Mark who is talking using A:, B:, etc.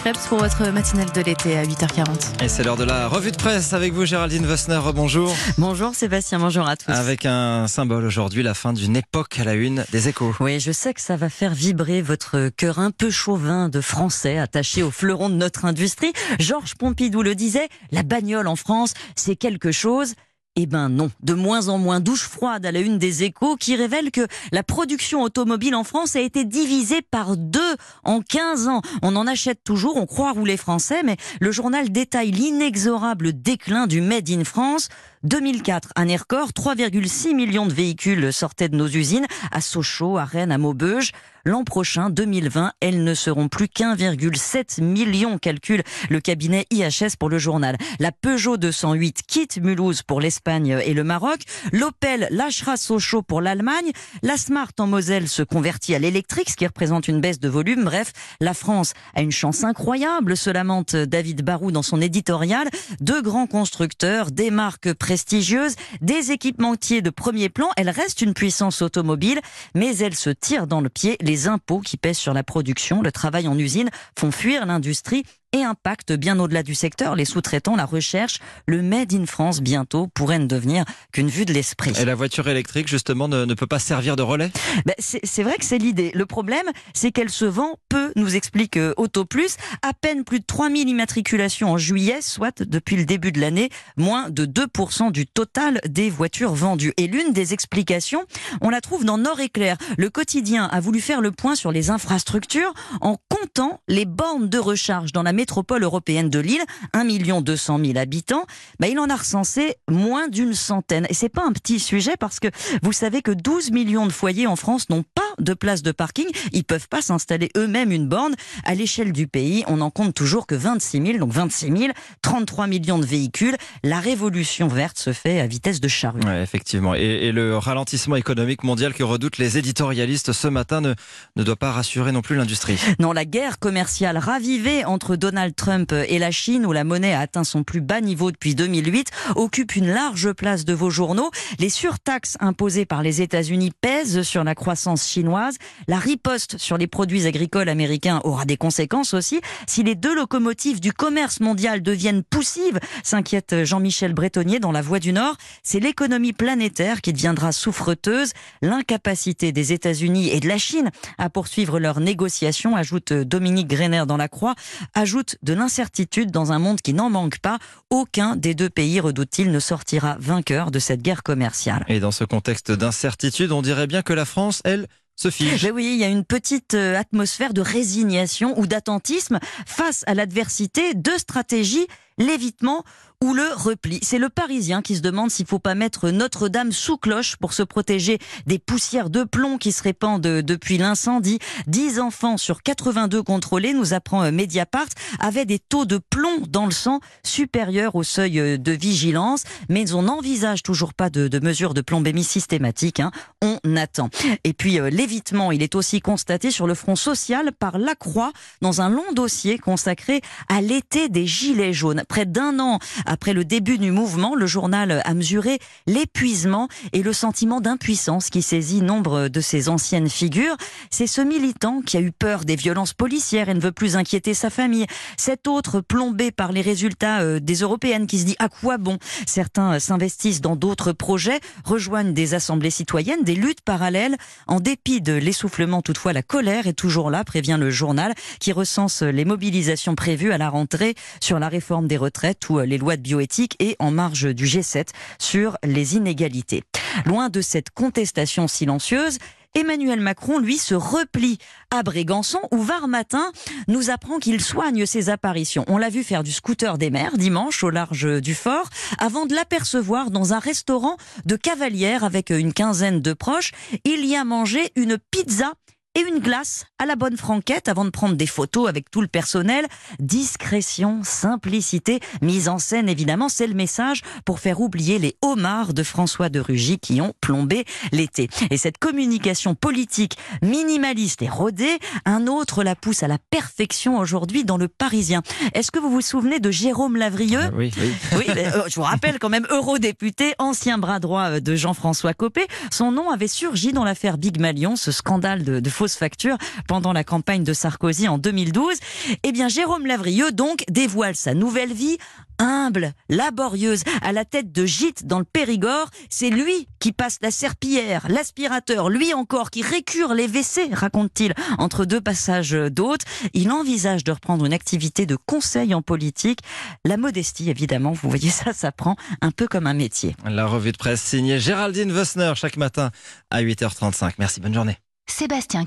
A: Krebs pour votre matinale de l'été à 8h40.
B: Et c'est l'heure de la revue de presse avec vous Géraldine Vossner, bonjour.
C: Bonjour Sébastien, bonjour à tous.
B: Avec un symbole aujourd'hui, la fin d'une époque à la une des échos.
C: Oui, je sais que ça va faire vibrer votre cœur un peu chauvin de Français attachés au fleuron de notre industrie. Georges Pompidou le disait, la bagnole en France, c'est quelque chose. Eh ben non, de moins en moins douche froide à la une des échos qui révèle que la production automobile en France a été divisée par deux en 15 ans. On en achète toujours, on croit rouler français, mais le journal détaille l'inexorable déclin du Made in France. 2004, année record, 3,6 millions de véhicules sortaient de nos usines à Sochaux, à Rennes, à Maubeuge. L'an prochain, 2020, elles ne seront plus qu'1,7 million, calcule le cabinet IHS pour le journal. La Peugeot 208 quitte Mulhouse pour l'Espagne et le Maroc. L'Opel lâchera Sochaux pour l'Allemagne. La Smart en Moselle se convertit à l'électrique, ce qui représente une baisse de volume. Bref, la France a une chance incroyable, se lamente David Barou dans son éditorial. Deux grands constructeurs, des marques prestigieuses, des équipementiers de premier plan. Elle reste une puissance automobile, mais elle se tire dans le pied impôts qui pèsent sur la production, le travail en usine font fuir l'industrie et impactent bien au-delà du secteur les sous-traitants, la recherche. Le Made in France bientôt pourrait ne devenir qu'une vue de l'esprit.
B: Et la voiture électrique, justement, ne, ne peut pas servir de relais?
C: Ben, C'est vrai que c'est l'idée. Le problème, c'est qu'elle se vend peu, nous explique euh, Auto Plus. À peine plus de 3000 immatriculations en juillet, soit depuis le début de l'année, moins de 2% du total des voitures vendues. Et l'une des explications, on la trouve dans Nord Éclair. Le quotidien a voulu faire le point sur les infrastructures en comptant les bornes de recharge dans la métropole européenne de Lille, 1 200 000 habitants, bah, il en a recensé moins d'une centaine. Et c'est pas un petit sujet parce que vous savez que 12 millions de foyers en France n'ont pas de place de parking. Ils peuvent pas s'installer eux-mêmes une borne. À l'échelle du pays, on en compte toujours que 26 000, donc 26 000, 33 millions de véhicules. La révolution verte se fait à vitesse de charrue.
B: Ouais, effectivement. Et, et, le ralentissement économique mondial que redoutent les éditorialistes ce matin ne, ne doit pas rassurer non plus l'industrie.
C: Non, la guerre commerciale ravivée entre Donald Trump et la Chine, où la monnaie a atteint son plus bas niveau depuis 2008, occupe une large place de vos journaux. Les surtaxes imposées par les États-Unis pèsent sur la croissance chinoise. La riposte sur les produits agricoles américains aura des conséquences aussi. Si les deux locomotives du commerce mondial deviennent poussives, s'inquiète Jean-Michel Bretonnier dans La Voie du Nord, c'est l'économie planétaire qui deviendra souffreteuse. L'incapacité des États-Unis et de la Chine à poursuivre leurs négociations, ajoute Dominique Greiner dans La Croix, ajoute de l'incertitude dans un monde qui n'en manque pas. Aucun des deux pays, redoute-t-il, ne sortira vainqueur de cette guerre commerciale.
B: Et dans ce contexte d'incertitude, on dirait bien que la France, elle.
C: Mais oui, il y a une petite atmosphère de résignation ou d'attentisme face à l'adversité, de stratégie, l'évitement ou le repli. C'est le Parisien qui se demande s'il faut pas mettre Notre-Dame sous cloche pour se protéger des poussières de plomb qui se répandent depuis l'incendie. 10 enfants sur 82 contrôlés, nous apprend Mediapart, avaient des taux de plomb dans le sang supérieurs au seuil de vigilance, mais on n'envisage toujours pas de, mesures de plombémie systématique. Hein. On attend. Et puis l'évitement, il est aussi constaté sur le front social par la Croix dans un long dossier consacré à l'été des gilets jaunes. Près d'un an après le début du mouvement, le journal a mesuré l'épuisement et le sentiment d'impuissance qui saisit nombre de ses anciennes figures. C'est ce militant qui a eu peur des violences policières et ne veut plus inquiéter sa famille. Cet autre plombé par les résultats des européennes qui se dit à quoi bon? Certains s'investissent dans d'autres projets, rejoignent des assemblées citoyennes, des luttes parallèles. En dépit de l'essoufflement, toutefois, la colère est toujours là, prévient le journal, qui recense les mobilisations prévues à la rentrée sur la réforme des retraites ou les lois de bioéthique et en marge du G7 sur les inégalités. Loin de cette contestation silencieuse, Emmanuel Macron, lui, se replie à Brégançon, où Var Matin nous apprend qu'il soigne ses apparitions. On l'a vu faire du scooter des mers dimanche au large du fort, avant de l'apercevoir dans un restaurant de cavalière avec une quinzaine de proches. Il y a mangé une pizza et une glace à la bonne franquette avant de prendre des photos avec tout le personnel. Discrétion, simplicité, mise en scène évidemment, c'est le message pour faire oublier les homards de François de Rugy qui ont plombé l'été. Et cette communication politique minimaliste et rodée, un autre la pousse à la perfection aujourd'hui dans le Parisien. Est-ce que vous vous souvenez de Jérôme Lavrieux?
B: Oui, oui.
C: oui euh, je vous rappelle quand même eurodéputé, ancien bras droit de Jean-François Copé. Son nom avait surgi dans l'affaire Big Malion, ce scandale de, de faux fausses factures pendant la campagne de Sarkozy en 2012. Eh bien, Jérôme Lavrieux, donc, dévoile sa nouvelle vie humble, laborieuse, à la tête de gîte dans le Périgord. C'est lui qui passe la serpillière, l'aspirateur, lui encore qui récure les WC, raconte-t-il, entre deux passages d'hôtes. Il envisage de reprendre une activité de conseil en politique. La modestie, évidemment, vous voyez ça, ça prend un peu comme un métier.
B: La revue de presse signée Géraldine Wessner chaque matin à 8h35. Merci, bonne journée.
A: Sébastien